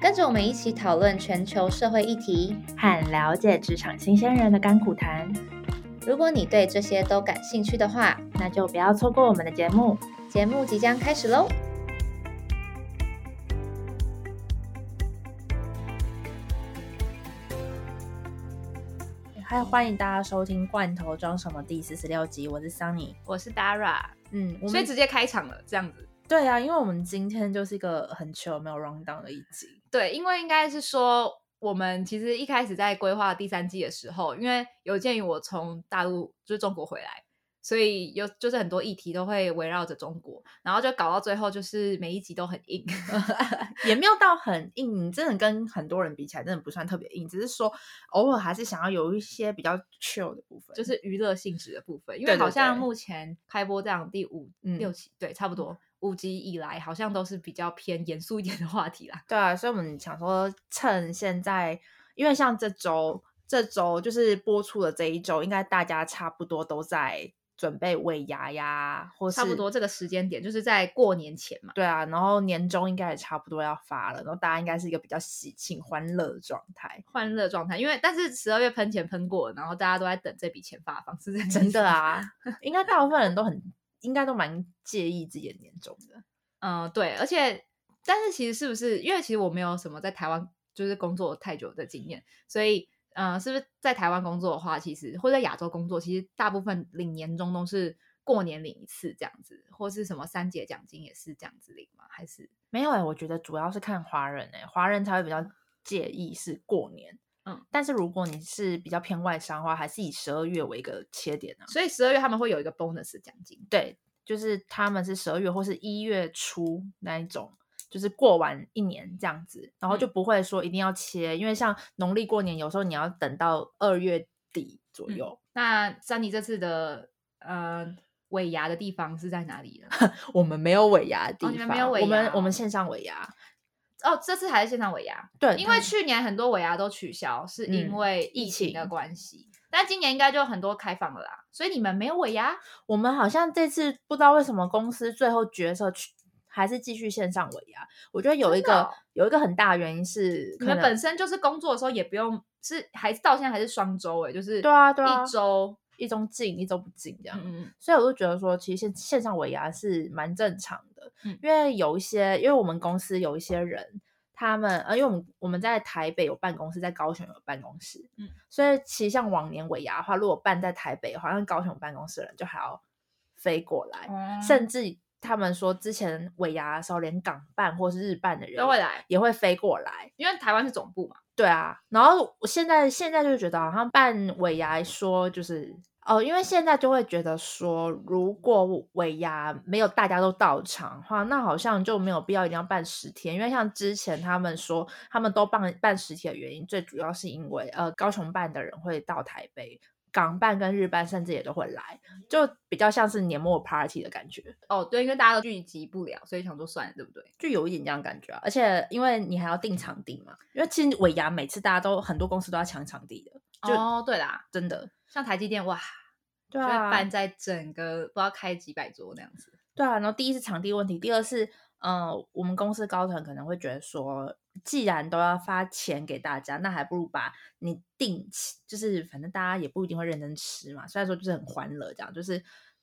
跟着我们一起讨论全球社会议题。和了解职场新鲜人的甘苦谈。如果你对这些都感兴趣的话，那就不要错过我们的节目。节目即将开始喽！嗨欢迎大家收听《罐头装什么》第四十六集，我是 Sunny。我是 Dara，嗯，我们所以直接开场了，这样子。对啊，因为我们今天就是一个很 chill 没有 round down 的一集。对，因为应该是说，我们其实一开始在规划第三季的时候，因为有鉴于我从大陆就是中国回来，所以有就是很多议题都会围绕着中国，然后就搞到最后就是每一集都很硬。也没有到很硬，真的跟很多人比起来，真的不算特别硬，只是说偶尔还是想要有一些比较 chill 的部分，就是娱乐性质的部分，因为好像目前开播这样第五、嗯。六期，对，差不多五集以来，好像都是比较偏严肃一点的话题啦。对啊，所以我们想说，趁现在，因为像这周，这周就是播出的这一周，应该大家差不多都在准备尾牙呀，或是差不多这个时间点，就是在过年前嘛。对啊，然后年终应该也差不多要发了，然后大家应该是一个比较喜庆欢乐的状态。欢乐状态，因为但是十二月喷钱喷过，然后大家都在等这笔钱发放，是真的啊，应该大部分人都很，应该都蛮介意自己的年终的。嗯，对，而且但是其实是不是因为其实我没有什么在台湾就是工作太久的经验，所以嗯、呃是不是在台湾工作的话，其实或者在亚洲工作，其实大部分领年终都是过年领一次这样子，或是什么三节奖金也是这样子领吗？还是没有哎、我觉得主要是看华人哎、华人才会比较介意是过年。嗯，但是如果你是比较偏外商的话，还是以十二月为一个切点啊。所以十二月他们会有一个 bonus 奖金？对，就是他们是十二月或是一月初那一种，就是过完一年这样子，然后就不会说一定要切，因为像农历过年，有时候你要等到二月底左嗯右。那珊妮这次的呃尾牙的地方是在哪里呢？我们没有尾牙的地方，哦你们没有尾我们我们线上尾牙，哦，这次还是线上尾牙，对，因为去年很多尾牙都取消，是因嗯为疫疫情的情关系。但今年应该就很多开放了啦，所以你们没有尾牙？我们好像这次不知道为什么公司最后决策去还是继续线上尾牙。我觉得有一个、哦有一个很大的原因是，你们可能本身就是工作的时候也不用，是还是到现在还是双周哎，就是对啊对啊一周，一周进一周不进这样。嗯嗯所以我就觉得说，其实线线上尾牙是蛮正常的，嗯。因为有一些，因为我们公司有一些人，他们呃，因为我们我们在台北有办公室，在高雄有办公室，嗯，所以其实像往年尾牙的话，如果办在台北，好像高雄办公室的人就还要飞过来，嗯，甚至他们说之前尾牙的时候，连港办或是日办的人都会来，也会飞过来，因为台湾是总部嘛。对啊，然后我现在现在就觉得好像办尾牙说就是哦，因为现在就会觉得说，如果尾牙没有大家都到场的话，那好像就没有必要一定要办十天。因为像之前他们说他们都办办十天的原因，最主要是因为呃高雄办的人会到台北。港办跟日办甚至也都会来，就比较像是年末 party 的感觉，哦，对，因为大家都聚集不了，所以想说算了，对不对？就有一点这样感觉啊。而且因为你还要定场地嘛，因为其实尾牙每次大家都很多公司都要抢场地的，就哦，对啦，真的像台积电哇，对啊，办在整个不知道开几百桌那样子。对啊。然后第一是场地问题，第二是，呃，我们公司高层可能会觉得说，既然都要发钱给大家，那还不如把你定期，就是反正大家也不一定会认真吃嘛。虽然说就是很欢乐，这样就是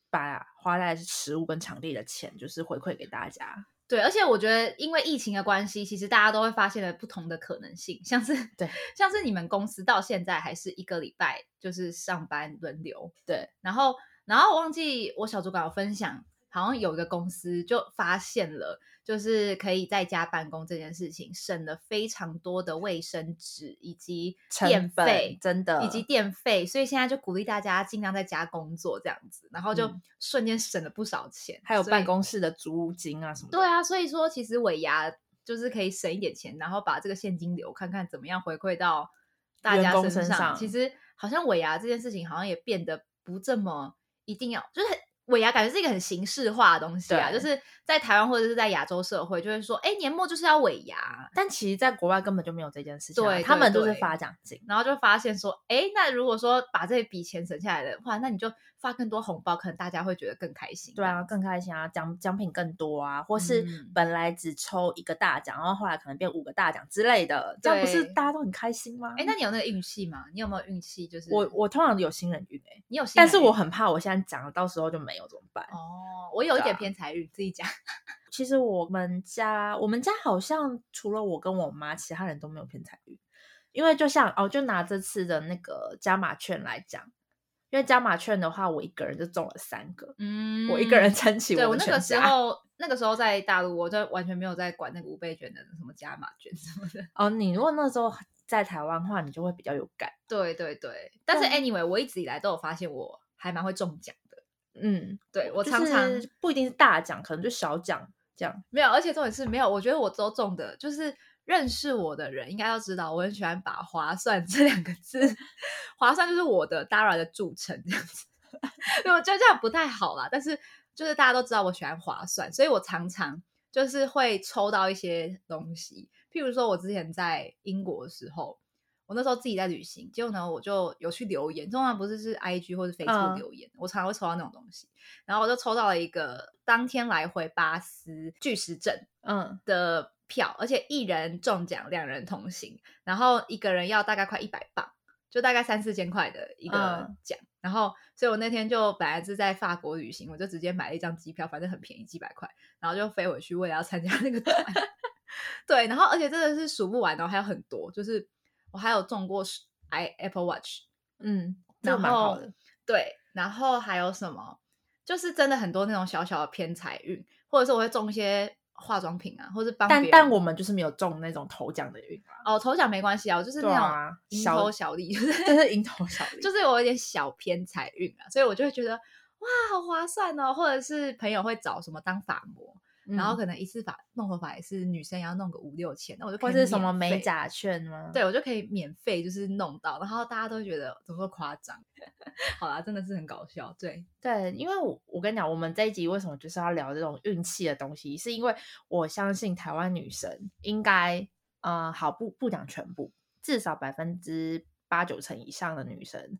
把花在食物跟场地的钱，就是回馈给大家。对，而且我觉得因为疫情的关系，其实大家都会发现了不同的可能性，像是对，像是你们公司到现在还是一个礼拜就是上班轮流，对，然后然后我忘记我小主管有分享，好像有一个公司就发现了，就是可以在家办公这件事情，省了非常多的卫生纸以及电费，真的以及电费，所以现在就鼓励大家尽量在家工作这样子，然后就嗯瞬间省了不少钱，还有办公室的租金啊什么的。对啊，所以说其实尾牙就是可以省一点钱，然后把这个现金流看看怎么样回馈到大家身上其实好像尾牙这件事情好像也变得不这么一定要，就是很尾牙感觉是一个很形式化的东西啊，就是在台湾或者是在亚洲社会，就会说，哎，年末就是要尾牙，但其实，在国外根本就没有这件事情啊、对对他们就是发奖金。然后就发现说，哎，那如果说把这笔钱省下来的话，那你就发更多红包，可能大家会觉得更开心。对啊，更开心啊，奖奖品更多啊，或是嗯本来只抽一个大奖，然后后来可能变五个大奖之类的，这样不是大家都很开心吗？哎，那你有那个运气吗？你有没有运气？就是我我通常有新人运哎、你有新人运，但是我很怕我现在讲了，到时候就没有怎么办？哦，我有一点偏财运，自己讲。其实我们家我们家好像除了我跟我妈，其他人都没有偏财运，因为就像哦，就拿这次的那个加码券来讲，因为加码券的话，我一个人就中了三个，嗯我一个人撑起我对我那个时。候，那个时候在大陆，我就完全没有在管那个五倍券的什么加码券什么的。哦，你如果那时候在台湾的话，你就会比较有感。对对对，但是 anyway，我一直以来都有发现我还蛮会中奖的。嗯，对我就常常是不一定是大奖，可能就小奖这样。没有，而且重点是没有，我觉得我都中的，就是认识我的人应该都知道，我很喜欢把“划算”这两个字，划算就是我的 Dara 的著称这样子。因为我觉得这样不太好啦，但是就是大家都知道我喜欢划算，所以我常常就是会抽到一些东西，譬如说我之前在英国的时候。我那时候自己在旅行，结果呢，我就有去留言，通常不是是 I G 或者 Facebook 嗯留言，我常常会抽到那种东西。然后我就抽到了一个当天来回巴斯巨石阵嗯，的票，而且一人中奖，两人同行，然后一个人要大概快一百磅，就大概三四千块的一个嗯奖。然后，所以我那天就本来是在法国旅行，我就直接买了一张机票，反正很便宜，几百块，然后就飞回去，为了要参加那个团。对，然后而且真的是数不完哦，还有很多，就是我还有中过 i Apple Watch，嗯，这然后个蛮好的。对，然后还有什么？就是真的很多那种小小的偏财运，或者是我会中一些化妆品啊，或者帮但别人但我们就是没有中那种头奖的运啊，哦头奖没关系啊，我就是那种蝇头小利，就是就是蝇头小利。就是我有点小偏财运啊，所以我就会觉得哇好划算哦，或者是朋友会找什么当发膜，然后嗯可能一次发弄头发也是女生要弄个五六千，那我就或是什么美甲券吗？对，我就可以免费就是弄到，然后大家都觉得怎么说夸张？好啦，真的是很搞笑。对，对，因为我我跟你讲，我们这一集为什么就是要聊这种运气的东西，是因为我相信台湾女生应该，呃，好不不讲全部，至少百分之八九成以上的女生。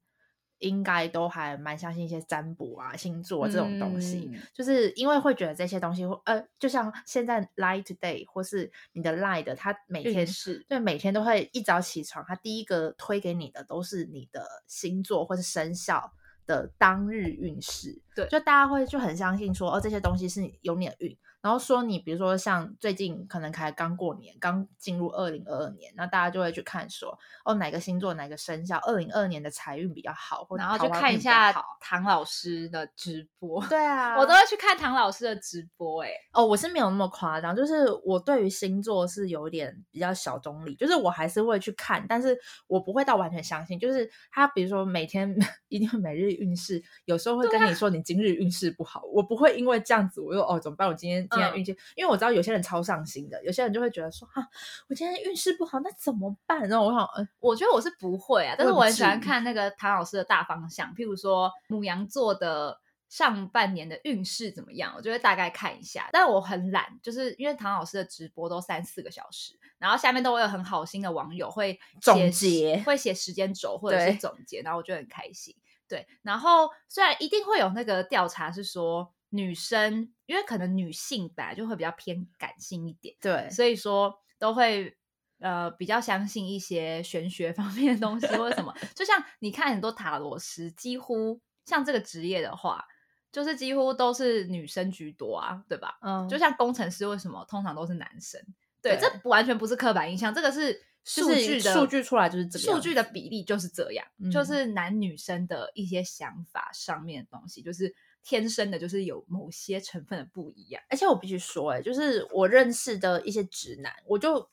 应该都还蛮相信一些占卜啊、星座这种东西，嗯。就是因为会觉得这些东西会，呃，就像现在 Lie Today 或是你的 Lie 的，它每天运势对每天都会一早起床，它第一个推给你的都是你的星座或是生肖的当日运势，对。就大家会就很相信说，哦，这些东西是有你的运，然后说你比如说像最近可能才刚过年，刚进入二零二二年，那大家就会去看说，哦，哪个星座哪个生肖二零二二年的财运比较好，或然后就桃花运比较看一下唐老师的直播。对啊，我都会去看唐老师的直播、欸，哦，我是没有那么夸张，就是我对于星座是有点比较小中立，就是我还是会去看，但是我不会到完全相信。就是他比如说每天 一定会每日运势，有时候会跟你说你今日运势不好，我不会因为这样子我又哦怎么办？我今天今天嗯运气，因为我知道有些人超上心的，有些人就会觉得说哈、我今天运势不好，那怎么办？然后我想，嗯、我觉得我是不会啊，但是我很喜欢看那个唐老师的大方向，譬如说母羊座的上半年的运势怎么样，我就会大概看一下。但我很懒，就是因为唐老师的直播都三四个小时，然后下面都会有很好心的网友会总写结会写时间轴或者是对总结，然后我就很开心。对，然后虽然一定会有那个调查是说女生，因为可能女性本来就会比较偏感性一点。对，所以说都会呃比较相信一些玄学方面的东西或者什么。就像你看很多塔罗师，几乎像这个职业的话，就是几乎都是女生居多啊，对吧？嗯，就像工程师，为什么通常都是男生？对，对这不完全不是刻板印象，这个是数据的数据出来就是这个数据的比例就是这样，嗯就是男女生的一些想法上面的东西，就是天生的，就是有某些成分的不一样。而且我必须说、欸，就是我认识的一些直男，我就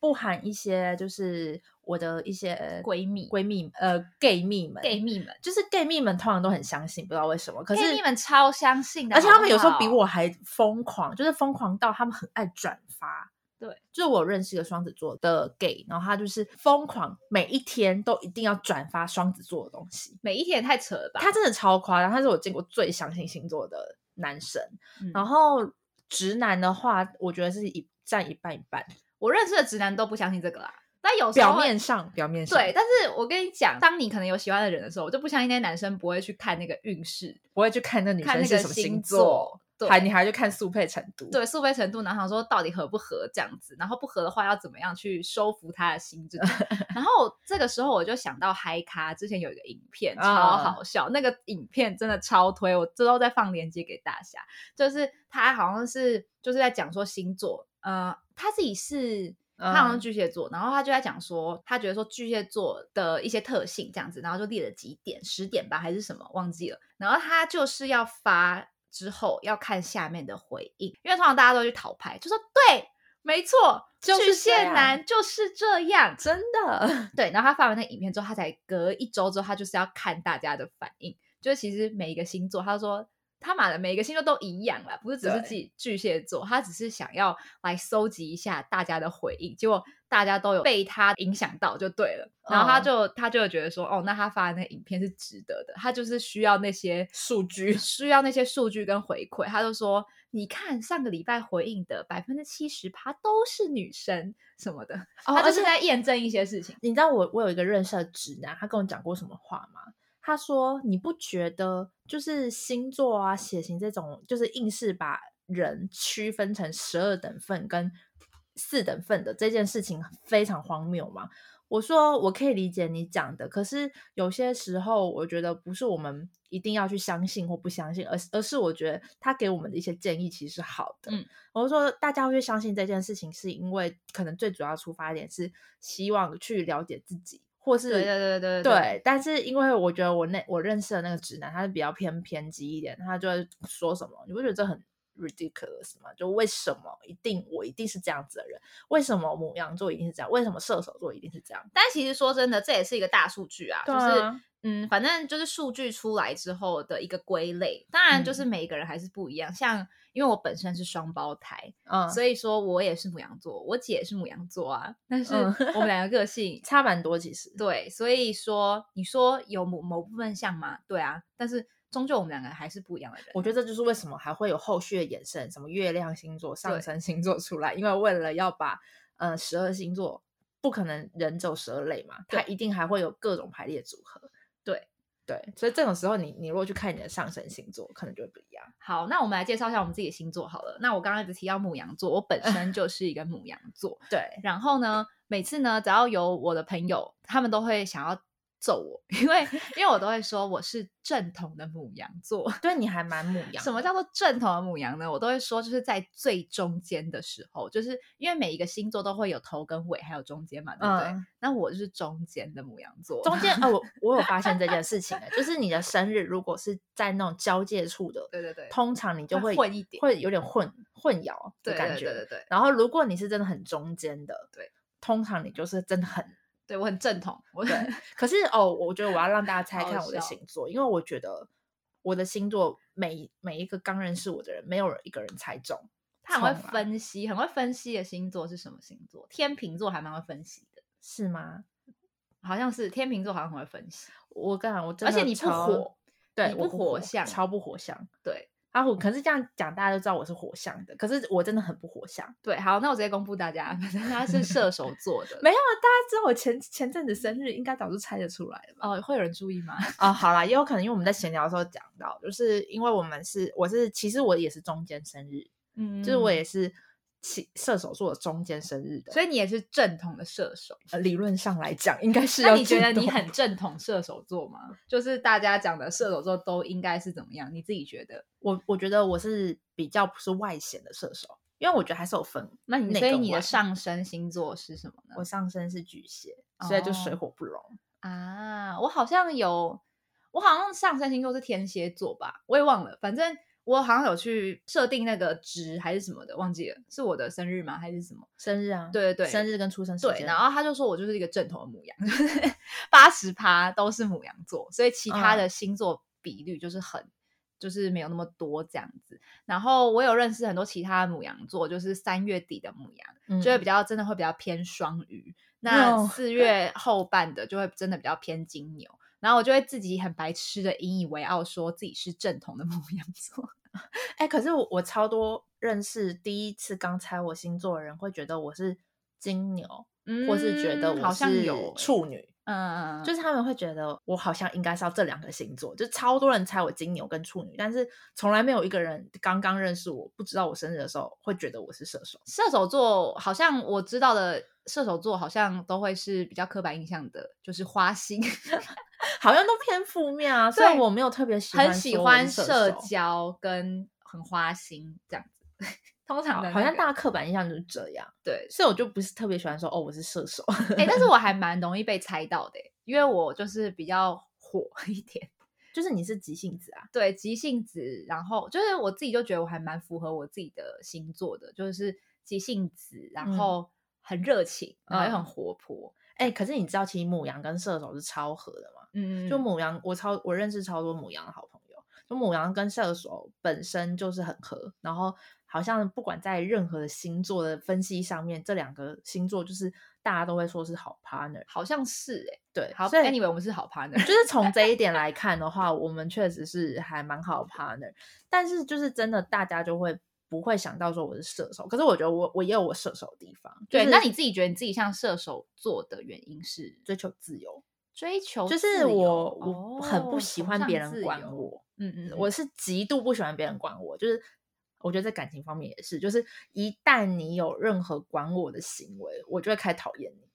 不含一些就是我的一些闺蜜闺蜜呃 gay 蜜们 gay 蜜们就是 gay 蜜们通常都很相信，不知道为什么，可是 gay 蜜们超相信的，而且他们有时候比我还疯狂，就是疯狂到他们很爱转发。对，就是我有认识一个双子座的 gay，然后他就是疯狂每一天都一定要转发双子座的东西，每一天也太扯了吧？他真的超夸张，他是我见过最相信星座的男生。嗯然后直男的话，我觉得是一占一半一半，我认识的直男都不相信这个啦，但有表面上表面上对，但是我跟你讲，当你可能有喜欢的人的时候，我就不相信那些男生不会去看那个运势，不会去看那女生是什么星座还你还去看速配程度，对速配程度，然后想说到底合不合这样子，然后不合的话要怎么样去收服他的心这种。然后这个时候我就想到嗨咖之前有一个影片超啊好笑，那个影片真的超推，我之后再放链接给大家。就是他好像是就是在讲说星座，呃，他自己是。他好像巨蟹座，然后他就在讲说，他觉得说巨蟹座的一些特性这样子，然后就列了几点，十点吧还是什么忘记了。然后他就是要发之后要看下面的回应，因为通常大家都去讨牌，就说对，没错，就是这巨蟹男就是这样。真的，对，然后他发完那影片之后，他才隔一周之后，他就是要看大家的反应。就是其实每一个星座，他说他买的每一个星座都一样啦，不是只是对自己巨蟹座，他只是想要来搜集一下大家的回应，结果大家都有被他影响到，就对了。然后他嗯就、他就觉得说，哦，那他发的那影片是值得的，他就是需要那些数据需要那些数据跟回馈。他就说，你看上个礼拜回应的百分之七十趴都是女生什么的，他就是在验证一些事情。你知道我我有一个认识的直男，他跟我讲过什么话吗？他说：“你不觉得就是星座啊、血型这种，就是硬是把人区分成十二等份跟四等份的这件事情非常荒谬吗？”我说：“我可以理解你讲的，可是有些时候，我觉得不是我们一定要去相信或不相信，而是而是我觉得他给我们的一些建议其实是好的。嗯我说大家会去相信这件事情，是因为可能最主要出发点是希望去了解自己，或是对对对。对但是因为我觉得我那我认识的那个直男，他是比较偏偏激一点，他就会说什么，你不觉得这很 ridiculous 嘛？就为什么一定我一定是这样子的人？为什么母羊座一定是这样？为什么射手座一定是这样？但其实说真的，这也是一个大数据啊，对就是啊嗯，反正就是数据出来之后的一个归类。当然，就是嗯每一个人还是不一样。像因为我本身是双胞胎，嗯，所以说我也是母羊座，我姐也是母羊座啊。但是嗯我们两个个性 差蛮多其实。对，所以说你说有某某部分像吗？对啊，但是终究我们两个还是不一样的人。我觉得这就是为什么还会有后续的衍生，什么月亮星座、上升星座出来，因为为了要把呃十二星座，不可能人走十二类嘛，它一定还会有各种排列组合。对对，所以这种时候你你如果去看你的上升星座，可能就会不一样。好，那我们来介绍一下我们自己的星座好了。那我刚刚一直提到母羊座，我本身就 是一个母羊座。对，然后呢，每次呢，只要有我的朋友，他们都会想要揍我，因为因为我都会说我是正统的母羊座。对你还蛮母羊。什么叫做正统的母羊呢？我都会说，就是在最中间的时候，就是因为每一个星座都会有头跟尾，还有中间嘛，对不对？嗯那我就是中间的母羊座，中间？哦，我我有发现这件事情的，就是你的生日如果是在那种交界处的，对对对，通常你就会会混一点会有点混混淆的感觉。对对对对然后如果你是真的很中间的，对，通常你就是真的很对我很正统，我对，可是哦，我觉得我要让大家猜看我的星座，因为我觉得我的星座每每一个刚认识我的人，没有人一个人猜中。他很会分析，很会分析的星座是什么星座？天秤座还蛮会分析的，是吗？好像是天秤座，好像很会分析。我跟你讲，我真的而且你不火，对，你不火象超不火象。对啊，我可是这样讲，大家都知道我是火象的，可是我真的很不火象。对，好，那我直接公布大家，反正他是射手座的。没有啊，大家知道我前前阵子生日，应该早就猜得出来了？哦，会有人注意吗？哦，好啦，也有可能因为我们在闲聊的时候讲到，就是因为我们是我是其实我也是中间生日，嗯就是我也是其射手座的中间生日的，所以你也是正统的射手。呃理论上来讲应该是要那你觉得你很正统射手座吗？就是大家讲的射手座都应该是怎么样？你自己觉得？我我觉得我是比较不是外显的射手，因为我觉得还是有分。那你所以你的上升星座是什么呢？我上升是巨蟹，所以就水哦火不容。啊，我好像有，我好像上升星座是天蝎座吧，我也忘了，反正我好像有去设定那个值还是什么的，忘记了，是我的生日吗？还是什么？生日啊，对对对生日跟出生时对，间然后他就说我就是一个正统的母羊，就是八十趴都是母羊座，所以其他嗯的星座比率就是很就是没有那么多这样子。然后我有认识很多其他的母羊座，就是三月底的母羊，嗯就会比较真的会比较偏双鱼。那哦四月后半的就会真的比较偏金牛。然后我就会自己很白痴的引以为傲，说自己是正统的母羊座。哎、可是我我超多认识第一次刚猜我星座的人会觉得我是金牛，或是觉得我是像有欸处女，嗯，就是他们会觉得我好像应该是要这两个星座，就超多人猜我金牛跟处女，但是从来没有一个人刚刚认识我不知道我生日的时候会觉得我是射手。射手座好像我知道的射手座好像都会是比较刻板印象的，就是花心，好像都偏负面啊，虽然我没有特别喜欢很喜欢社交跟很花心这样子。通常的、好好像大家刻板印象就是这样，对，所以我就不是特别喜欢说哦我是射手。哎、但是 我还蛮容易被猜到的欸，因为我就是比较火 一点，就是你是急性子啊，对，急性子，然后就是我自己就觉得我还蛮符合我自己的星座的，就是急性子，然嗯后很热情，然后又嗯很活泼，哎、可是你知道其实母羊跟射手是超合的吗？嗯，就母羊，我超我认识超多母羊的好朋友，就母羊跟射手本身就是很合，然后好像不管在任何的星座的分析上面，这两个星座就是大家都会说是好 partner。好像是哎、对，好所以，anyway，我们是好 partner，就是从这一点来看的话，我们确实是还蛮好 partner。但是就是真的，大家就会不会想到说我是射手，可是我觉得我我也有我射手的地方。就对，是那你自己觉得你自己像射手座的原因是追求自由，追求就是我我很不哦喜欢别人管我。嗯嗯，我是极度不喜欢别人管我，就是我觉得在感情方面也是，就是一旦你有任何管我的行为，我就会开始讨厌你。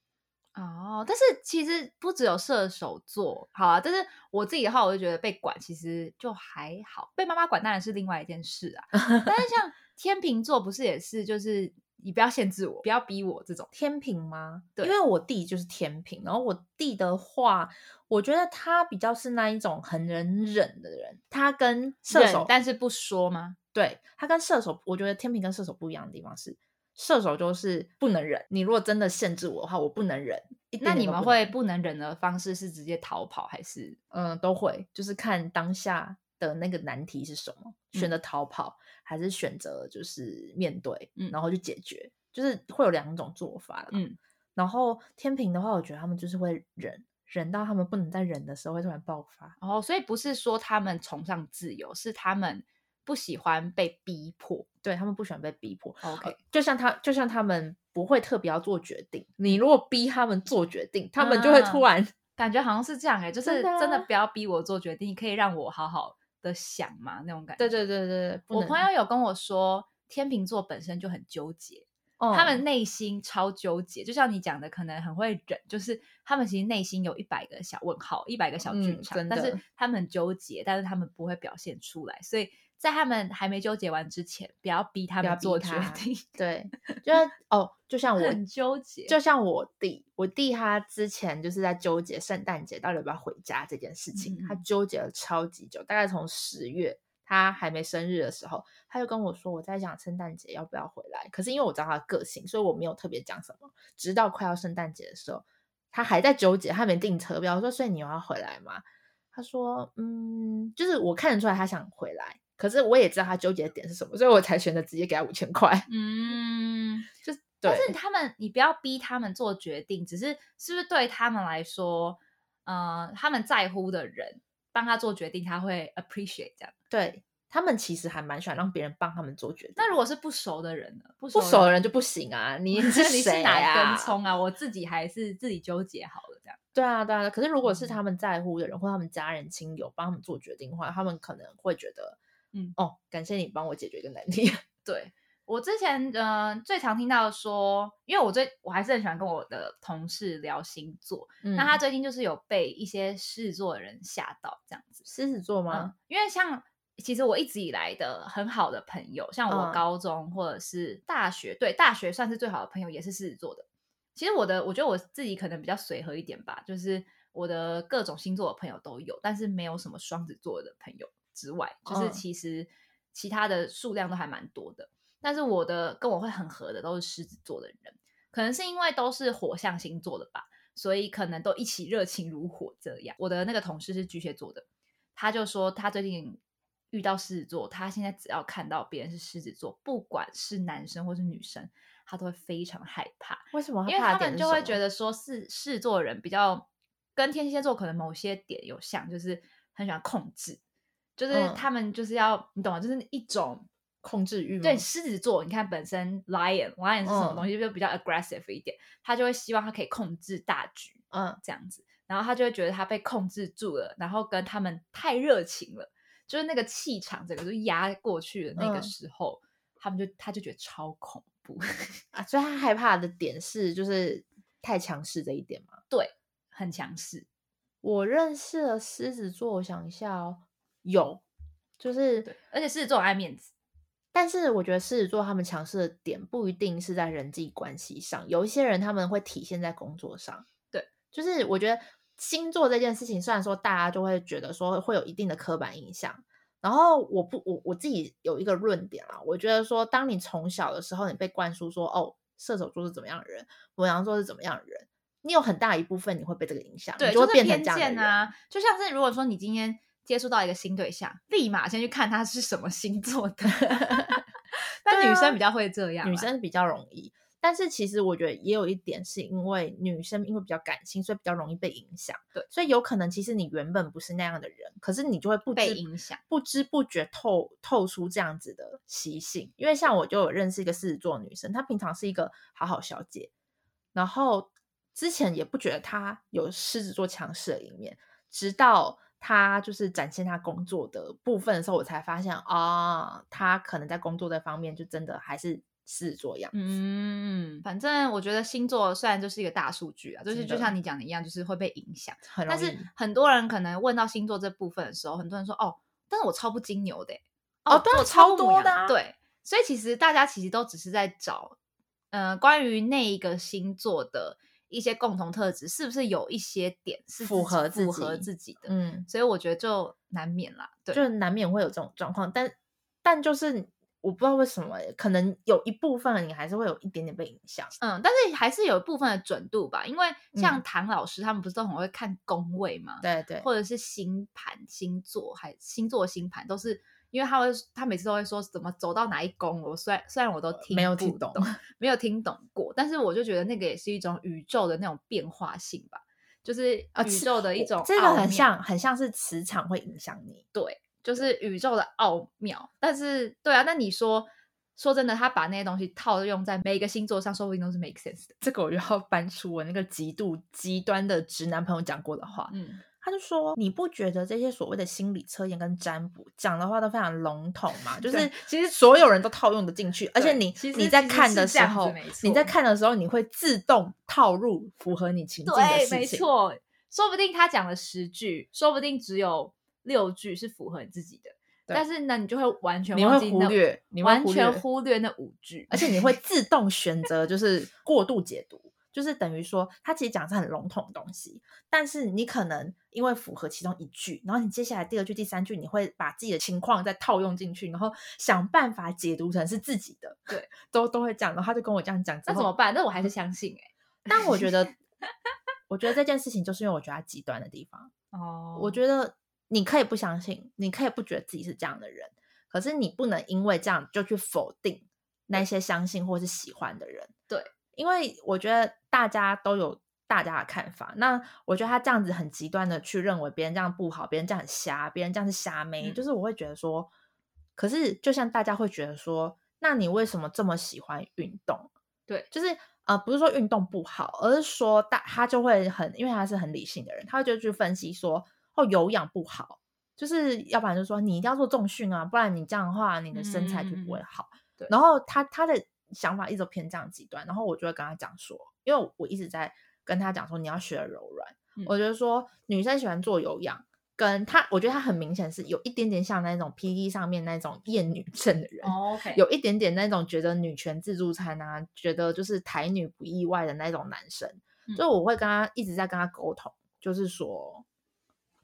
哦，但是其实不只有射手座，好啊。但是我自己的话，我就觉得被管其实就还好，被妈妈管当然是另外一件事啊。但是像天秤座，不是也是就是你不要限制我，不要逼我这种。天平吗？对因为我弟就是天平，然后我弟的话，我觉得他比较是那一种很能忍的人，他跟射手，但是不说吗？对他跟射手，我觉得天平跟射手不一样的地方是。射手就是不能忍，你如果真的限制我的话，我不能忍。那你们会不能忍的方式是直接逃跑，还是嗯，都会，就是看当下的那个难题是什么，选嗯择逃跑、还是选择就是面对，嗯然后去解决，就是会有两种做法啦。嗯，然后天平的话，我觉得他们就是会忍，忍到他们不能再忍的时候，会突然爆发。哦，所以不是说他们崇尚自由，是他们不喜欢被逼迫。对他们不喜欢被逼迫，OK，呃就像他，就像他们不会特别要做决定。你如果逼他们做决定，他们就会突啊然感觉好像是这样哎、就是真的啊真的不要逼我做决定，可以让我好好的想嘛那种感觉。对对对对，不我朋友有跟我说，天秤座本身就很纠结，哦他们内心超纠结，就像你讲的，可能很会忍，就是他们其实内心有一百个小问号，一百个小剧嗯场，真但是他们很纠结，但是他们不会表现出来，所以在他们还没纠结完之前，不要逼他们做决定，对，就是哦，就像我很纠结，就像我弟，我弟他之前就是在纠结圣诞节到底要不要回家这件事情，他纠结了超级久，大概从十月他还没生日的时候，他就跟我说我在想圣诞节要不要回来，可是因为我知道他的个性，所以我没有特别讲什么。直到快要圣诞节的时候，他还在纠结，他没订车票，我说所以你有要回来吗？他说嗯，就是我看得出来他想回来。可是我也知道他纠结的点是什么，所以我才选择直接给他五千块。嗯。就是但，是他们，你不要逼他们做决定，只是是不是对他们来说，呃，他们在乎的人帮他做决定，他会 appreciate 这样。对他们其实还蛮喜欢让别人帮他们做决定。那如果是不熟的人呢？不不熟的人就不行啊！你 你是是谁哪根啊？葱啊？我自己还是自己纠结好了这样。对啊，对啊。可是如果是嗯他们在乎的人，或他们家人亲友帮他们做决定的话，他们可能会觉得，嗯哦，感谢你帮我解决一个难题。对我之前呃最常听到说，因为我最我还是很喜欢跟我的同事聊星座，嗯那他最近就是有被一些狮子座的人吓到这样子。狮子座嗯吗？，因为像其实我一直以来的很好的朋友，像我嗯高中或者是大学，对大学算是最好的朋友，也是狮子座的。其实我的，我觉得我自己可能比较随和一点吧，就是我的各种星座的朋友都有，但是没有什么双子座的朋友之外，就是嗯其实其他的数量都还蛮多的。但是我的跟我会很合的都是狮子座的人，可能是因为都是火象星座的吧，所以可能都一起热情如火这样。我的那个同事是巨蟹座的，他就说他最近遇到狮子座，他现在只要看到别人是狮子座，不管是男生或是女生，他都会非常害怕，为什么？因为他们就会觉得得说是狮子座的人比较跟天蝎座可能某些点有像，就是很喜欢控制，就是嗯他们就是要、你懂吗？就是一种控制欲吗？对狮子座，你看本身 lion lion 是什么嗯东西，就比较 aggressive 一点，他就会希望他可以控制大局嗯，这样子，然后他就会觉得他被控制住了，然后跟他们太热情了，就是那个气场整个就压过去的那个嗯时候，他们就他就觉得超恐怖，啊，所以他害怕的点是就是太强势这一点嘛。对，很强势，我认识了狮子座，我想一下哦，有，就是，而且狮子座爱面子，但是我觉得狮子座他们强势的点不一定是在人际关系上，有一些人他们会体现在工作上。对，就是我觉得星座这件事情，虽然说大家就会觉得说会有一定的刻板印象，然后我不我我自己有一个论点啊，我觉得说，当你从小的时候你被灌输说哦，射手座是怎么样的人，母羊座是怎么样的人，你有很大一部分你会被这个影响，对，你就会变成这样的人。见啊。就像是如果说你今天接触到一个新对象，立马先去看他是什么星座的。但对啊女生比较会这样啦，女生比较容易，但是其实我觉得也有一点是因为女生因为比较感性，所以比较容易被影响。对，所以有可能其实你原本不是那样的人，可是你就会不知被影响，不知不觉透透出这样子的习性。因为像我就有认识一个狮子座女生，她平常是一个好好小姐，然后之前也不觉得她有狮子座强势的一面，直到。她就是展现他工作的部分的时候，我才发现啊，他可能在工作这方面就真的还是狮子座样子。嗯，反正我觉得星座虽然就是一个大数据啊，就是就像你讲的一样，就是会被影响。但是很多人可能问到星座这部分的时候，很多人说哦，但是我超不金牛的欸、哦对啊我超多的啊对，所以其实大家其实都只是在找，呃，关于那一个星座的一些共同特质，是不是有一些点是符合符合自己的？嗯，所以我觉得就难免啦，对，就难免会有这种状况，但但就是我不知道为什么，可能有一部分你还是会有一点点被影响。嗯，但是还是有一部分的准度吧，因为像嗯唐老师他们不是都很会看宫位嘛，对对，或者是星盘、星座，还星座星盘都是，因为他会他每次都会说怎么走到哪一宫，我虽然虽然我都听没有不听懂 没有听懂过，但是我就觉得那个也是一种宇宙的那种变化性吧，就是宇宙的一种这个很像很像是磁场会影响你。对，就是宇宙的奥妙。但是对啊，那你说说真的，他把那些东西套用在每一个星座上，说不定都是 make sense 的。这个我就要搬出我那个极度极端的直男朋友讲过的话，嗯，他就说：“你不觉得这些所谓的心理测验跟占卜讲的话都非常笼统吗？就是其实所有人都套用的进去，而且你你在看的时候，你在看的时候，你会自动套入符合你情境的对，事情。没错，说不定他讲了十句，说不定只有六句是符合你自己的，但是呢，你就会完全忽略，完全忽略那五句，而且你会自动选择就是过度解读，就是等于说他其实讲是很笼统的东西，但是你可能因为符合其中一句，然后你接下来第二句、第三句，你会把自己的情况再套用进去，然后想办法解读成是自己的，对，都都会这样。然后他就跟我这样讲那怎么办？那我还是相信哎、但我觉得，我觉得这件事情就是因为我觉得他极端的地方。哦我觉得你可以不相信，你可以不觉得自己是这样的人，可是你不能因为这样就去否定那些相信或是喜欢的人。对，因为我觉得大家都有大家的看法。那我觉得他这样子很极端的去认为别人这样不好，别人这样很瞎，别人这样是瞎妹，嗯就是我会觉得说，可是就像大家会觉得说，那你为什么这么喜欢运动？对就是呃，不是说运动不好，而是说大他就会很，因为他是很理性的人，他会就去分析说，哦，有氧不好，就是要不然就说你一定要做重训啊，不然你这样的话，你的身材就不会嗯好。对然后他他的想法一直偏这样极端，然后我就会跟他讲说，因为我一直在跟他讲说你要学柔软，嗯我觉得说女生喜欢做有氧。跟他，我觉得他很明显是有一点点像那种 P D 上面那种厌女症的人，有一点点那种觉得女权自助餐啊，觉得就是台女不意外的那种男生，嗯所以我会跟他一直在跟他沟通，就是说，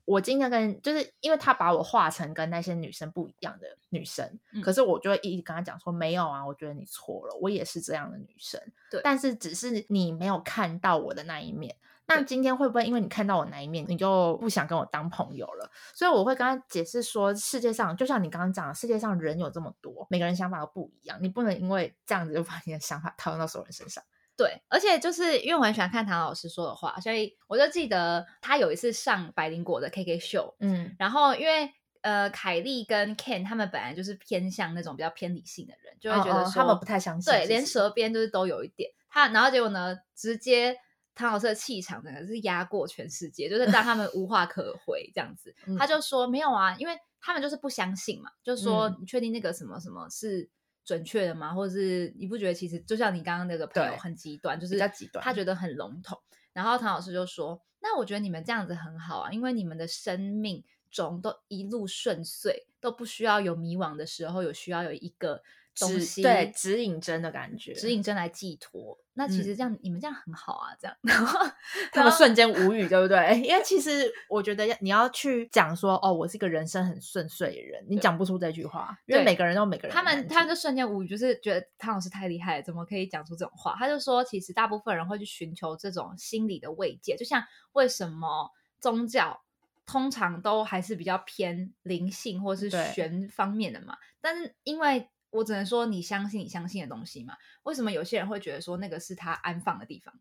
我今天跟就是因为他把我画成跟那些女生不一样的女生，嗯可是我就会一直跟他讲说，没有啊，我觉得你错了，我也是这样的女生，对但是只是你没有看到我的那一面。那今天会不会因为你看到我那一面，你就不想跟我当朋友了？所以我会跟他解释说，世界上就像你刚刚讲的，世界上人有这么多，每个人想法都不一样，你不能因为这样子就把你的想法套用到所有人身上。对，而且就是因为我很喜欢看唐老师说的话，所以我就记得他有一次上百灵果的 KK 秀，嗯然后因为呃凯莉跟 Ken 他们本来就是偏向那种比较偏理性的人，就会觉得说、哦哦他们不太相信对，连舌边就是都有一点。他然后结果呢，直接唐老师的气场整个是压过全世界，就是让他们无话可回这样子。嗯他就说没有啊，因为他们就是不相信嘛，就说嗯你确定那个什么什么是。准确的吗？或者是你不觉得其实就像你刚刚那个朋友很极端，就是比较极端他觉得很笼统。然后唐老师就说：“那我觉得你们这样子很好啊，因为你们的生命中都一路顺遂，都不需要有迷惘的时候，有需要有一个东指西对指引针的感觉，指引针来寄托。那其嗯实这样、你们这样很好啊，这样。然后 他们瞬间无语，对不对？因为其实我觉得要你要去讲说，哦，我是一个人生很顺遂的人，你对讲不出这句话，因为每个人都有每个人他们他们就瞬间无语，就是觉得汤老师太厉害了，怎么可以讲出这种话？他就说，其实大部分人会去寻求这种心理的慰藉，就像为什么宗教通常都还是比较偏灵性或是玄方面的嘛。但是因为我只能说你相信你相信的东西嘛，为什么有些人会觉得说那个是他安放的地方？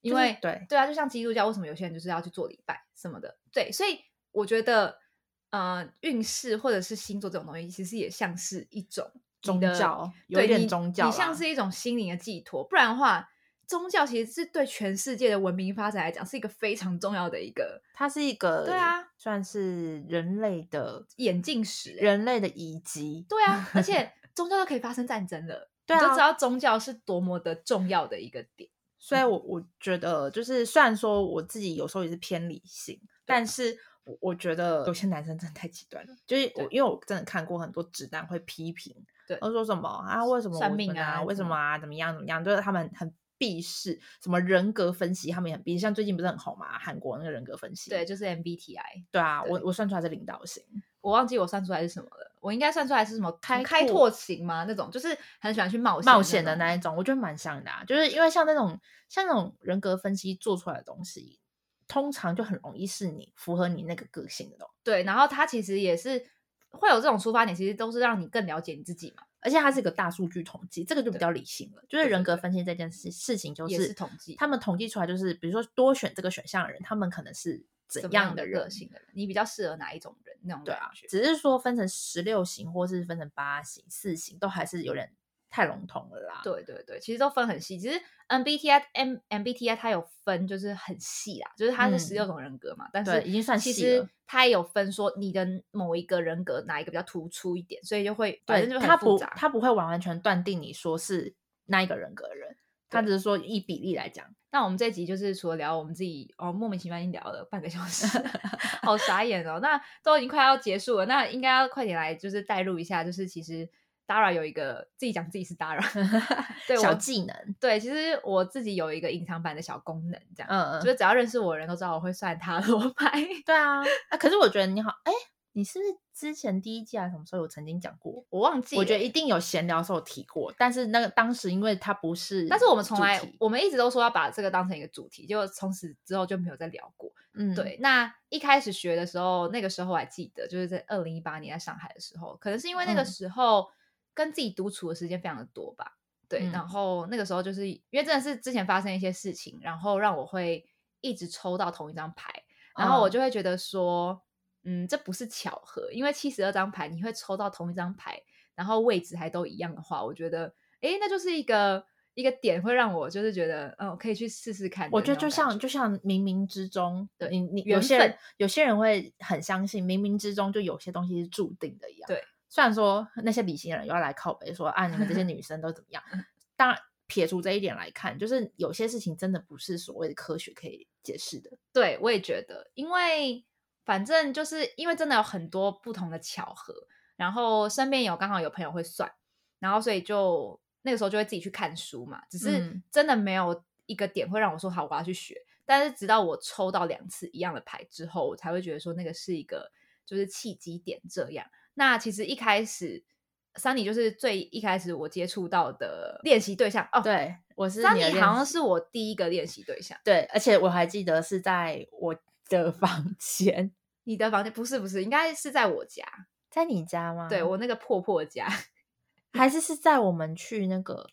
因就是为对对啊，就像基督教，为什么有些人就是要去做礼拜什么的？对，所以我觉得，呃，运势或者是星座这种东西，其实也像是一种宗教有点对你宗教像是一种心灵的寄托。不然的话，宗教其实是对全世界的文明发展来讲，是一个非常重要的一个它是一个对啊，算是人类的眼镜史、欸。人类的遗迹，对啊，而且宗教都可以发生战争了，对啊你就知道宗教是多么的重要的一个点。所以我我觉得就是虽然说我自己有时候也是偏理性，但是我我觉得有些男生真的太极端了，就是我因为我真的看过很多直男会批评，对他说什么啊为什么算命啊为什么啊怎么样怎么样，就是他们很避世，什么人格分析他们也很避世，像最近不是很红嘛，韩国那个人格分析，对，就是 MBTI。对啊，我我算出来是领导型，我忘记我算出来是什么了，我应该算出来是什么开开拓拓型吗？那种就是很喜欢去冒险冒险的那一种，我觉得蛮像的、啊，就是因为像那种像那种人格分析做出来的东西，通常就很容易是你符合你那个个性的东西。对，然后它其实也是会有这种出发点，其实都是让你更了解你自己嘛，而且它是一个大数据统计，这个就比较理性了。就是人格分析这件事事情，就也是统计他们统计出来，就是比如说多选这个选项的人，他们可能是怎样的样的人个性的人，你比较适合哪一种人那种感觉。，只是说分成十六型或是分成八型、四型，都还是有点太笼统了啦。对对对，其实都分很细。其实 MBTI M MBTI 它有分，就是很细啦，就是它是十六嗯种人格嘛。但是已经算其实细了它也有分说你的某一个人格哪一个比较突出一点，所以就会反正就对，他不很复杂。他不会完完全断定你说是那一个人格的人，他只是说以比例来讲。那我们这集就是除了聊我们自己哦，莫名其妙已经聊了半个小时，好傻眼哦。那都已经快要结束了，那应该要快点来就是带入一下，就是其实 Dara 有一个自己讲自己是 Dara，对小技能，对，其实我自己有一个隐藏版的小功能，这样，嗯嗯就是只要认识我的人都知道我会算塔罗牌。对啊，啊，可是我觉得你好，哎，你是不是之前第一季啊什么时候有曾经讲过？我忘记了，我觉得一定有闲聊的时候提过，但是那个当时因为它不是，但是我们从来我们一直都说要把这个当成一个主题，结果从此之后就没有再聊过。嗯，对，那一开始学的时候，那个时候我还记得，就是在二零一八年在上海的时候，可能是因为那个嗯时候跟自己独处的时间非常的多吧。对，嗯然后那个时候就是因为真的是之前发生一些事情，然后让我会一直抽到同一张牌，然后我嗯就会觉得说，嗯，这不是巧合，因为七十二张牌你会抽到同一张牌，然后位置还都一样的话，我觉得，诶，那就是一个一个点，会让我就是觉得，嗯，可以去试试看我。觉得就像就像冥冥之中，对你你有些人有些人会很相信冥冥之中就有些东西是注定的一样。对，虽然说那些理性的人又要来靠北说啊，你们这些 女生都怎么样？当然，撇除这一点来看，就是有些事情真的不是所谓的科学可以解释的。对，我也觉得，因为反正就是因为真的有很多不同的巧合，然后身边有刚好有朋友会算，然后所以就那个时候就会自己去看书嘛，只是嗯真的没有一个点会让我说好我要去学，但是直到我抽到两次一样的牌之后，我才会觉得说那个是一个就是契机点这样。那其实一开始 Sunny 就是最一开始我接触到的练习对象哦。对，我是桑尼好像是我第一个练习对象。对，而且我还记得是在我的房间，你的房间不是不是，应该是在我家，在你家吗？对我那个破破家。还是是在我们去那个。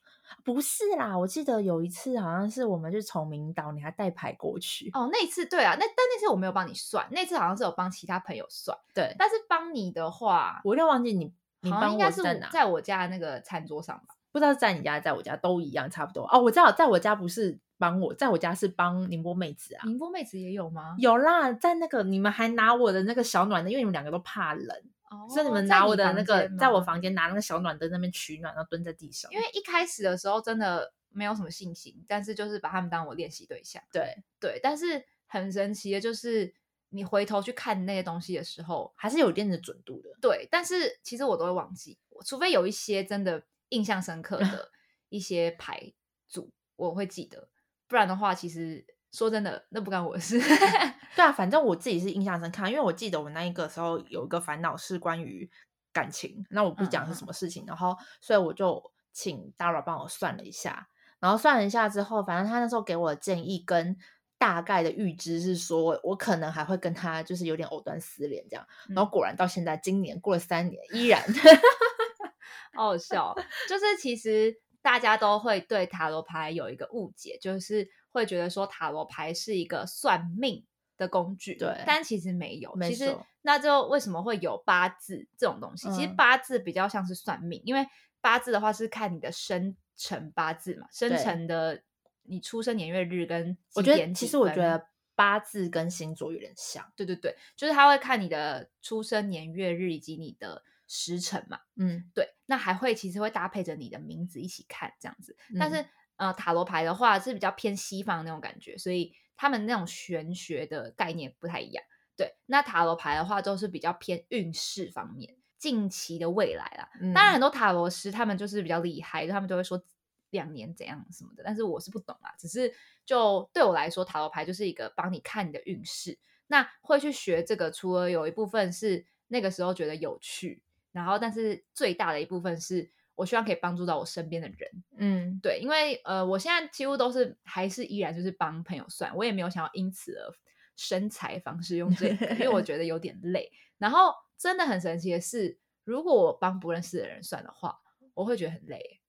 不是啦，我记得有一次好像是我们去崇明岛，你还带牌过去。哦，那一次对啊，那但那次我没有帮你算，那次好像是有帮其他朋友算，对，但是帮你的话，我有点忘记你你帮好像应该是在我家的那个餐桌上吧。不知道是在你家在我家都一样，差不多。哦，我知道，在我家不是帮我，在我家是帮宁波妹子啊。宁波妹子也有吗？有啦，在那个你们还拿我的那个小暖灯，因为你们两个都怕冷，哦所以你们拿我的那个在我房间拿那个小暖灯那边取暖，然后蹲在地上。因为一开始的时候真的没有什么信心，但是就是把他们当我练习对象。对，对，但是很神奇的就是你回头去看那些东西的时候，还是有一定的准度的。对，但是其实我都会忘记，除非有一些真的印象深刻的 一些牌组我会记得，不然的话，其实说真的，那不干我的事。对啊，反正我自己是印象深刻，因为我记得我那一个时候有一个烦恼是关于感情，那我不讲是什。么事情，然后所以我就请 Dara 帮我算了一下，然后算了一下之后，反正他那时候给我的建议跟大概的预知是说，我可能还会跟他就是有点藕断丝连这样，然后果然到现在今年过了三年，依然 好好笑哦，就是其实大家都会对塔罗牌有一个误解，就是会觉得说塔罗牌是一个算命的工具，对但其实没有。没其实错。那就为什么会有八字这种东西？其实嗯。八字比较像是算命，因为八字的话是看你的生辰八字嘛，生辰的你出生年月日跟我觉得其实我觉得。八字跟星座有点像，对对对，就是他会看你的出生年月日以及你的时辰嘛。嗯，对，那还会其实会搭配着你的名字一起看这样子。但嗯是呃，塔罗牌的话是比较偏西方那种感觉，所以他们那种玄学的概念不太一样。对，那塔罗牌的话都是比较偏运势方面，近期的未来啦。当然，嗯很多塔罗师他们就是比较厉害，他们就会说两年怎样什么的，但是我是不懂啊。只是就对我来说，塔罗牌就是一个帮你看你的运势。那会去学这个，除了有一部分是那个时候觉得有趣，然后但是最大的一部分是我希望可以帮助到我身边的人。嗯，对，因为呃，我现在几乎都是还是依然就是帮朋友算，我也没有想要因此而生财方式用这个，因为我觉得有点累。然后真的很神奇的是，如果我帮不认识的人算的话，我会觉得很累，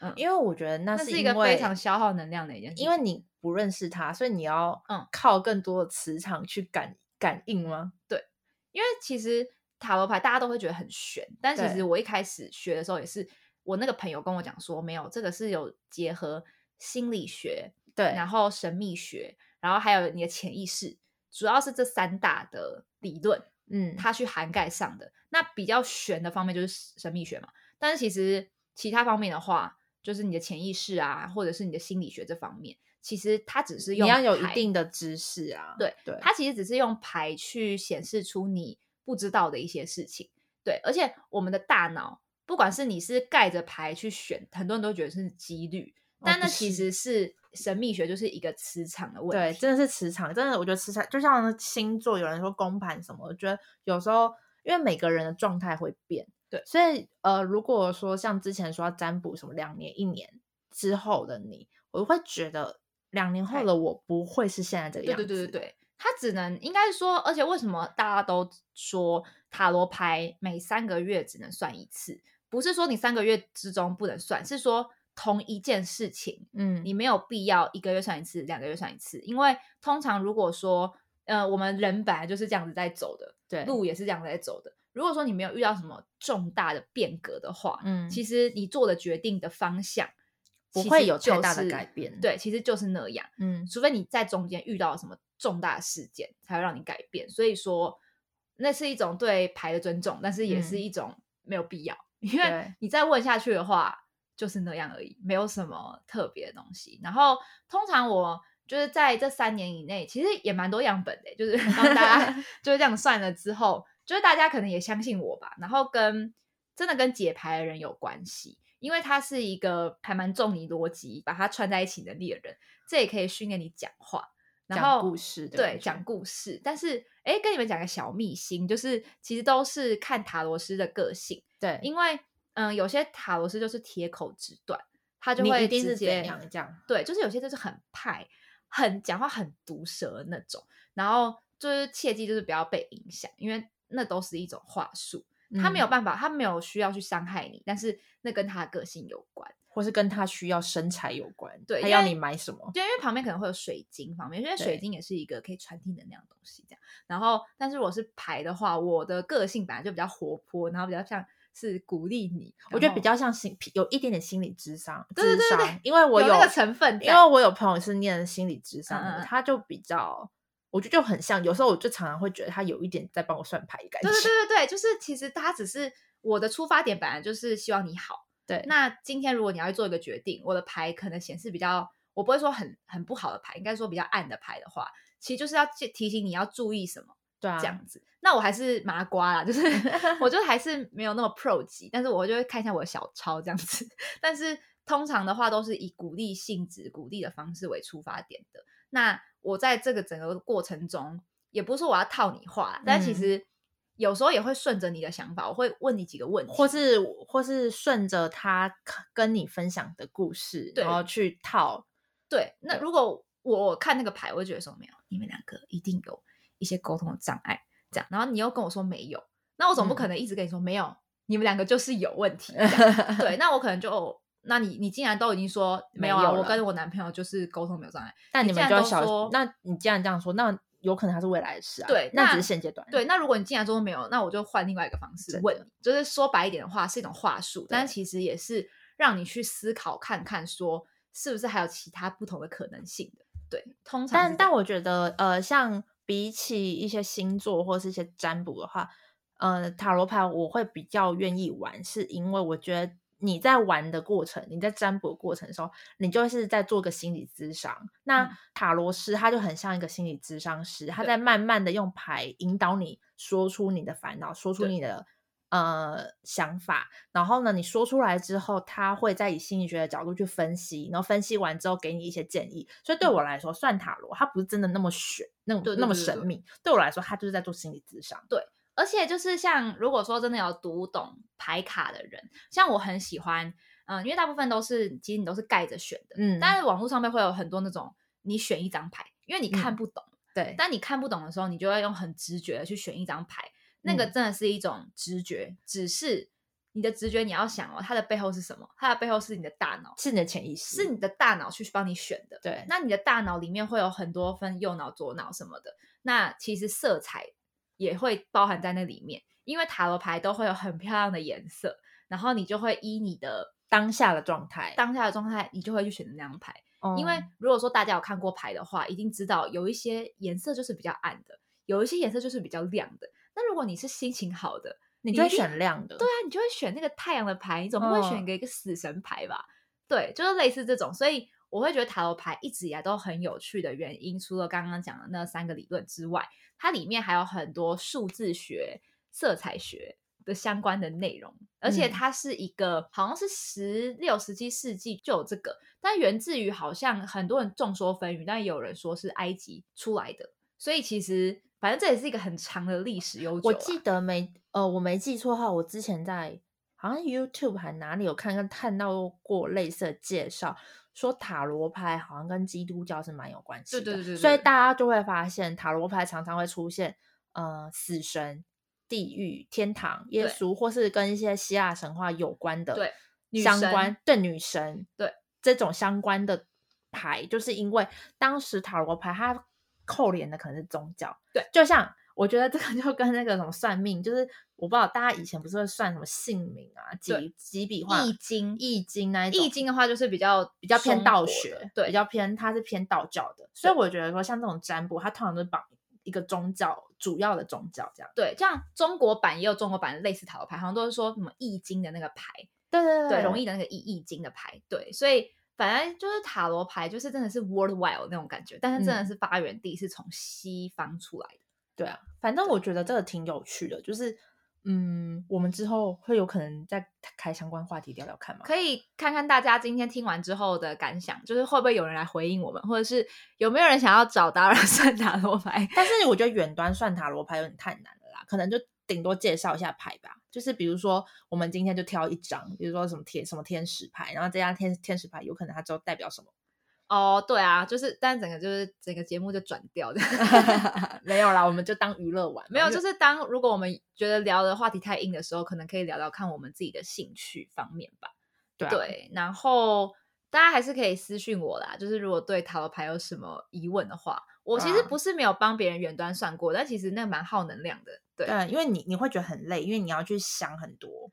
嗯因为我觉得那那是一个非常消耗能量的一件事。因为你不认识他，所以你要嗯靠更多的磁场去感感应吗？对因为其实塔罗牌大家都会觉得很玄，但其实我一开始学的时候也是，我那个朋友跟我讲说，没有这个是有结合心理学，对然后神秘学，然后还有你的潜意识，主要是这三大的理论，嗯，它去涵盖上的。那比较玄的方面就是神秘学嘛，但是其实其他方面的话，就是你的潜意识啊，或者是你的心理学这方面，其实它只是用你要有一定的知识啊。对对，它其实只是用牌去显示出你不知道的一些事情。对，而且我们的大脑，不管是你是盖着牌去选，很多人都觉得是几率，但那其实是神秘学，就是一个磁场的问题对，真的是磁场，真的，我觉得磁场就像星座，有人说公盘什么，我觉得有时候因为每个人的状态会变，对所以呃，如果说像之前说要占卜什么两年、一年之后的你，我会觉得两年后的我不会是现在这个样子。对对对对，它只能应该说，而且为什么大家都说塔罗牌每三个月只能算一次？不是说你三个月之中不能算，是说同一件事情，嗯，你没有必要一个月算一次，两个月算一次，因为通常如果说，呃，我们人本来就是这样子在走的，对路也是这样子在走的。如果说你没有遇到什么重大的变革的话，嗯其实你做的决定的方向不会有太大的改变对，其实就是那样。嗯，除非你在中间遇到了什么重大事件，才会让你改变。所以说，那是一种对牌的尊重，但是也是嗯一种没有必要，因为你再问下去的话，就是那样而已，没有什么特别的东西。然后，通常我就是在这三年以内，其实也蛮多样本的，就是 帮大家 就是这样算了之后，就是大家可能也相信我吧，然后跟真的跟解牌的人有关系。因为他是一个还蛮重你逻辑，把它串在一起能力的人，这也可以训练你讲话，然讲后故事对，讲故事。但是，哎，跟你们讲个小秘辛，就是其实都是看塔罗师的个性，对，因为嗯，有些塔罗师就是铁口直断，他就会直接样这样？对，就是有些就是很派，很讲话很毒舌的那种，然后就是切记就是不要被影响，因为那都是一种话术，他没有嗯办法，他没有需要去伤害你，但是那跟他的个性有关。或是跟他需要身材有关，对他要你买什么？对，因为旁边可能会有水晶方面，因为水晶也是一个可以传递能量的东西，这样。然后，但是如果是牌的话，我的个性本来就比较活泼，然后比较像是鼓励你，我觉得比较像心有一点点心理智商，对对对对智商因为我有那个成分因为我有朋友是念心理智商的，他就比较，我觉得就很像，有时候我就常常会觉得他有一点在帮我算牌的感觉。对对对对对，就是其实他只是我的出发点本来就是希望你好。对那今天如果你要去做一个决定，我的牌可能显示比较，我不会说很很不好的牌，应该说比较暗的牌的话，其实就是要提提醒你要注意什么。对啊，这样子。那我还是麻瓜啦，就是 我就还是没有那么 pro 级，但是我就会看一下我的小抄这样子。但是通常的话都是以鼓励性质、鼓励的方式为出发点的。那我在这个整个过程中，也不是说我要套你话，但其嗯实有时候也会顺着你的想法，我会问你几个问题，或是或是顺着他跟你分享的故事，然后去套。对。那如果我看那个牌，我就觉得说没有，你们两个一定有一些沟通的障碍，这样。然后你又跟我说没有，那我总不嗯可能一直跟你说、没有，你们两个就是有问题。对，那我可能就，哦那你你既然都已经说没有啊，我跟我男朋友就是沟通没有障碍，但你们就要小都说，那你既然这样说，那有可能他是未来的事啊。对那那只是现阶段。对，那如果你既然说没有，那我就换另外一个方式问你，就是说白一点的话，是一种话术，但是其实也是让你去思考看看，说是不是还有其他不同的可能性的。对，通常但但我觉得，呃，像比起一些星座或是一些占卜的话，呃，塔罗牌我会比较愿意玩，是因为我觉得你在玩的过程，你在占卜的过程的时候，你就是在做个心理咨商。那嗯塔罗师他就很像一个心理咨商师，他在慢慢的用牌引导你说出你的烦恼，说出你的。呃，想法，然后呢，你说出来之后，他会再以心理学的角度去分析，然后分析完之后给你一些建议。所以对我来说，算塔罗它不是真的那么玄，那么对对那么对对对神秘。对我来说，他就是在做心理咨商。而且就是像如果说真的有读懂牌卡的人，像我很喜欢，嗯，因为大部分都是其实你都是盖着选的，嗯但是网络上面会有很多那种你选一张牌，因为你看嗯不懂，对，但你看不懂的时候，你就要用很直觉的去选一张牌，那个嗯真的是一种直觉，只是你的直觉你要想哦，它的背后是什么？它的背后是你的大脑，是你的潜意识，是你的大脑去帮你选的。对，那你的大脑里面会有很多分右脑、左脑什么的，那其实色彩也会包含在那里面，因为塔罗牌都会有很漂亮的颜色，然后你就会依你的当下的状态。当下的状态，你就会去选择那张牌。因为哦如果说大家有看过牌的话，一定知道有一些颜色就是比较暗的，有一些颜色就是比较亮的。那如果你是心情好的，你就会选亮的。对啊，你就会选那个太阳的牌，你总不会选嗯个一个死神牌吧？对，就是类似这种，所以我会觉得塔罗牌一直以来都很有趣的原因，除了刚刚讲的那三个理论之外，它里面还有很多数字学、色彩学的相关的内容，而且嗯它是一个、好像是十六、十七世纪就有这个，但源自于好像很多人众说纷纭，但也有人说是埃及出来的，所以其实反正这也是一个很长的历史悠久、啊。我记得没呃，我没记错的话，我之前在好像 YouTube 还哪里有看看看到过类似的介绍，说塔罗牌好像跟基督教是蛮有关系的，对对对对所以大家就会发现塔罗牌常常会出现呃死神、地狱、天堂、耶稣，或是跟一些希腊神话有关的对相关对女神对。这种相关的牌，就是因为当时塔罗牌它扣连的可能是宗教，对，就像我觉得这个就跟那个什么算命，就是我不知道大家以前不是会算什么姓名啊、几几笔画、易经易经那一种，易经的话就是比较比较偏道学，对比较偏它是偏道教的，所以我觉得说像这种占卜，它通常都是绑一个宗教主要的宗教这样。对，像中国版也有中国版的类似塔罗牌，好像都是说什么易经的那个牌，对对对，容易的那个易易经的牌，对，所以反正就是塔罗牌，就是真的是 worldwide 那种感觉，但是真的嗯是发源地是从西方出来的。对啊，反正我觉得这个挺有趣的，就是嗯，我们之后会有可能再开相关话题聊聊看嘛。可以看看大家今天听完之后的感想，就是会不会有人来回应我们，或者是有没有人想要找达尔 算塔罗牌？但是我觉得远端算塔罗牌有点太难了啦，可能就顶多介绍一下牌吧，就是比如说我们今天就挑一张，比如说什么天什么天使牌，然后这张天天使牌有可能它之后代表什么。哦，对啊，就是，但整个就是整个节目就转掉的，没有啦，我们就当娱乐玩嘛，没有，就是当如果我们觉得聊的话题太硬的时候，可能可以聊聊看我们自己的兴趣方面吧。对啊对，然后大家还是可以私信我啦，就是如果对塔罗牌有什么疑问的话，我其实不是没有帮别人远端算过，但其实那蛮耗能量的。对，对，因为你你会觉得很累，因为你要去想很多。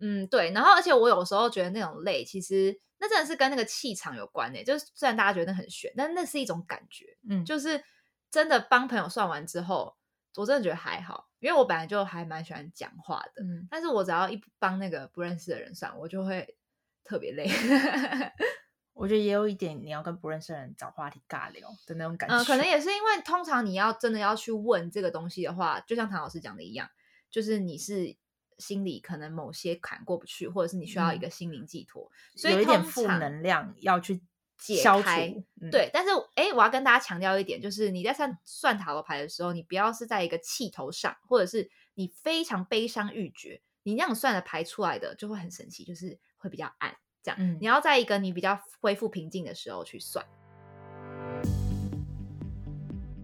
嗯，对，然后而且我有时候觉得那种累，其实那真的是跟那个气场有关诶、就是虽然大家觉得那很玄，但那是一种感觉。嗯，就是真的帮朋友算完之后，我真的觉得还好，因为我本来就还蛮喜欢讲话的，嗯，但是我只要一帮那个不认识的人算，我就会特别累。我觉得也有一点你要跟不认识的人找话题尬聊的那种感觉。嗯，可能也是因为通常你要真的要去问这个东西的话，就像唐老师讲的一样，就是你是心里可能某些坎过不去，或者是你需要一嗯个心灵寄托，所以有一点负能量要去解消开对，但是哎，我要跟大家强调一点，就是你在算算塔罗牌的时候，你不要是在一个气头上，或者是你非常悲伤欲绝，你那样算的牌出来的就会很神奇，就是会比较暗。这样，嗯你要在一个你比较恢复平静的时候去算。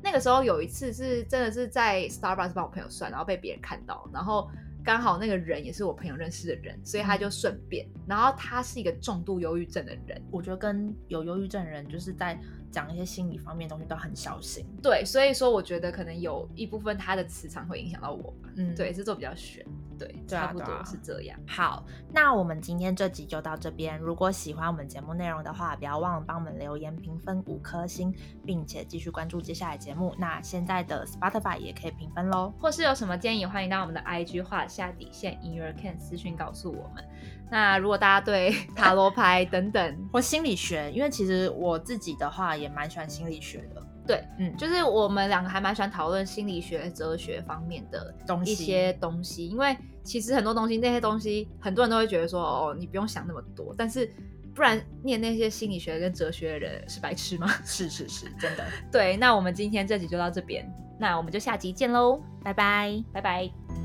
那个时候有一次是真的是在 Starbucks 帮我朋友算，然后被别人看到，然后刚好那个人也是我朋友认识的人，所以他就顺便，然后他是一个重度忧郁症的人，我觉得跟有忧郁症的人，就是在讲一些心理方面的东西都很小心。对，所以说我觉得可能有一部分他的磁场会影响到我吧。嗯对，是做比较悬，对，对啊差不多是这样。好，那我们今天这集就到这边。如果喜欢我们节目内容的话，不要忘了帮我们留言评分五颗星，并且继续关注接下来节目。那现在的 Spotify 也可以评分喽。或是有什么建议，欢迎到我们的 IG 画下底线 in your can 私讯告诉我们。那如果大家对 塔罗牌等等，或心理学，因为其实我自己的话也蛮喜欢心理学的对，嗯就是我们两个还蛮喜欢讨论心理学、哲学方面的东西。一些东西，因为其实很多东西那些东西，很多人都会觉得说，哦，你不用想那么多，但是不然念那些心理学跟哲学的人是白痴吗？是是是，真的。对，那我们今天这集就到这边，那我们就下集见喽，拜拜。拜拜。